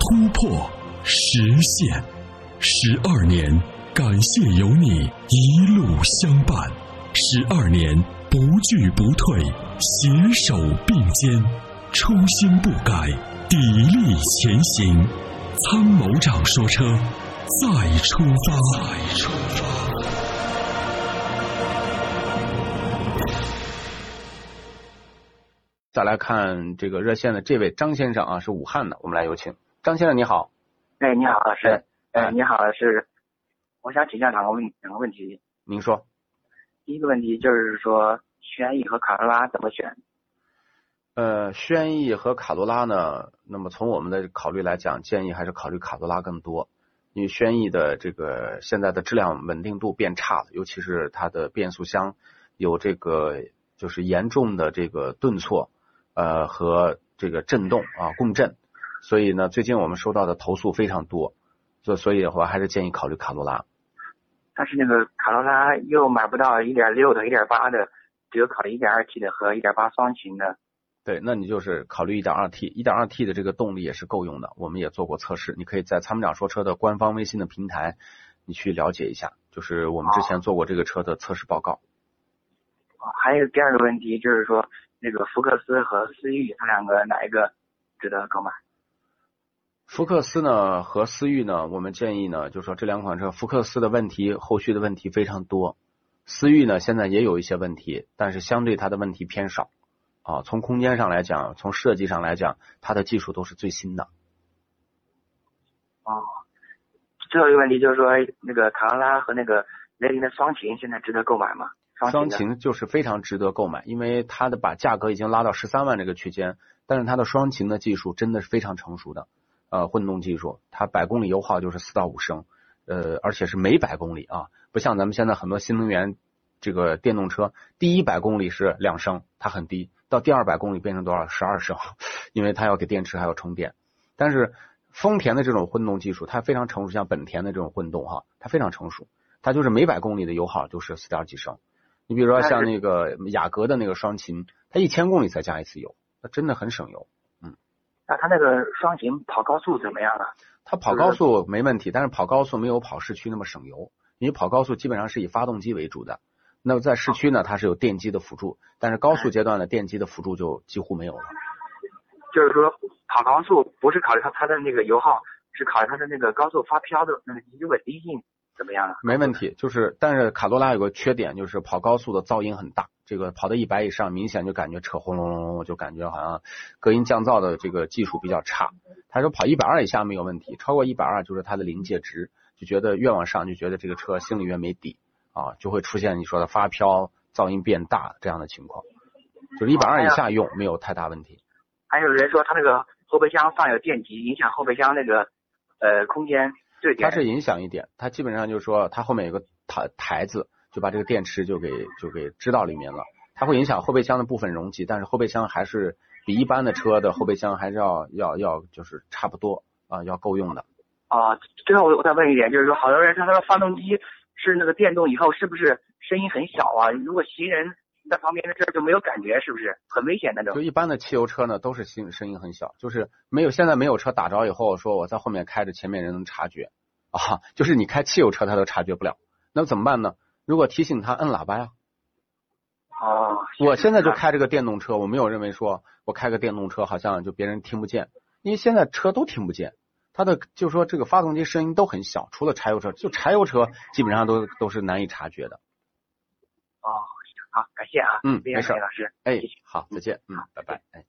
突破，实现，十二年，感谢有你一路相伴，十二年不惧不退，携手并肩，初心不改，砥砺前行。参谋长说：“车，再出发。”再出发。再来看这个热线的这位张先生啊，是武汉的，我们来有请。张先生你好，哎，你好，老师，哎，你好，是，我想请教两个问两个问题。您说，第一个问题就是说，轩逸和卡罗拉怎么选？呃，轩逸和卡罗拉呢？那么从我们的考虑来讲，建议还是考虑卡罗拉更多，因为轩逸的这个现在的质量稳定度变差了，尤其是它的变速箱有这个就是严重的这个顿挫，呃和这个震动啊共振。所以呢，最近我们收到的投诉非常多，所所以的话还是建议考虑卡罗拉。但是那个卡罗拉又买不到一点六的、一点八的，只有考虑一点二 T 的和一点八双擎的。对，那你就是考虑一点二 T，一点二 T 的这个动力也是够用的。我们也做过测试，你可以在参谋长说车的官方微信的平台，你去了解一下，就是我们之前做过这个车的测试报告。还有第二个问题就是说，那个福克斯和思域，它两个哪一个值得购买？福克斯呢和思域呢，我们建议呢，就是说这两款车，福克斯的问题后续的问题非常多，思域呢现在也有一些问题，但是相对它的问题偏少啊。从空间上来讲，从设计上来讲，它的技术都是最新的。哦，最后一个问题就是说，那个卡罗拉和那个雷凌的双擎现在值得购买吗？双擎就是非常值得购买，因为它的把价格已经拉到十三万这个区间，但是它的双擎的技术真的是非常成熟的。呃，混动技术，它百公里油耗就是四到五升，呃，而且是每百公里啊，不像咱们现在很多新能源这个电动车，第一百公里是两升，它很低，到第二百公里变成多少？十二升，因为它要给电池还要充电。但是丰田的这种混动技术，它非常成熟，像本田的这种混动哈，它非常成熟，它就是每百公里的油耗就是四点几升。你比如说像那个雅阁的那个双擎，它一千公里才加一次油，那真的很省油。那它那个双擎跑高速怎么样啊？它跑高速没问题，但是跑高速没有跑市区那么省油。因为跑高速基本上是以发动机为主的，那么在市区呢，它是有电机的辅助，但是高速阶段的电机的辅助就几乎没有了。就是说跑高速不是考虑它它的那个油耗，是考虑它的那个高速发飘的那个稳定性怎么样啊？没问题，就是但是卡罗拉有个缺点，就是跑高速的噪音很大。这个跑到一百以上，明显就感觉扯轰隆隆隆，就感觉好像隔音降噪的这个技术比较差。他说跑一百二以下没有问题，超过一百二就是它的临界值，就觉得越往上就觉得这个车心里越没底啊，就会出现你说的发飘、噪音变大这样的情况。就是一百二以下用没有太大问题。还有人说他那个后备箱放有电极，影响后备箱那个呃空间。它是影响一点，它基本上就是说它后面有个台台子。就把这个电池就给就给支到里面了，它会影响后备箱的部分容积，但是后备箱还是比一般的车的后备箱还是要要要就是差不多啊，要够用的。啊，最后我我再问一点，就是说，好多人说他说发动机是那个电动以后是不是声音很小啊？如果行人在旁边的车就没有感觉，是不是很危险那种？就一般的汽油车呢，都是声声音很小，就是没有现在没有车打着以后说我在后面开着，前面人能察觉啊，就是你开汽油车他都察觉不了，那怎么办呢？如果提醒他摁喇叭呀，哦，我现在就开这个电动车，我没有认为说我开个电动车好像就别人听不见，因为现在车都听不见，它的就是说这个发动机声音都很小，除了柴油车，就柴油车基本上都都是难以察觉的。哦，好，感谢啊，嗯，没事，老师，哎，好，再见，嗯，拜拜，哎。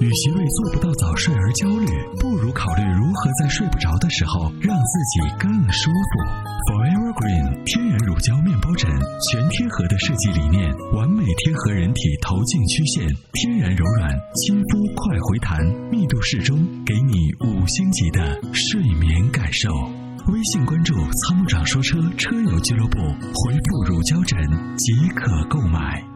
与其为做不到早睡而焦虑，不如考虑如何在睡不着的时候让自己更舒服。Forever Green 天然乳胶面包枕，全贴合的设计理念，完美贴合人体头颈曲线，天然柔软，亲肤快回弹，密度适中，给你五五星级的睡眠感受。微信关注“参谋长说车”车友俱乐部，回复“乳胶枕”即可购买。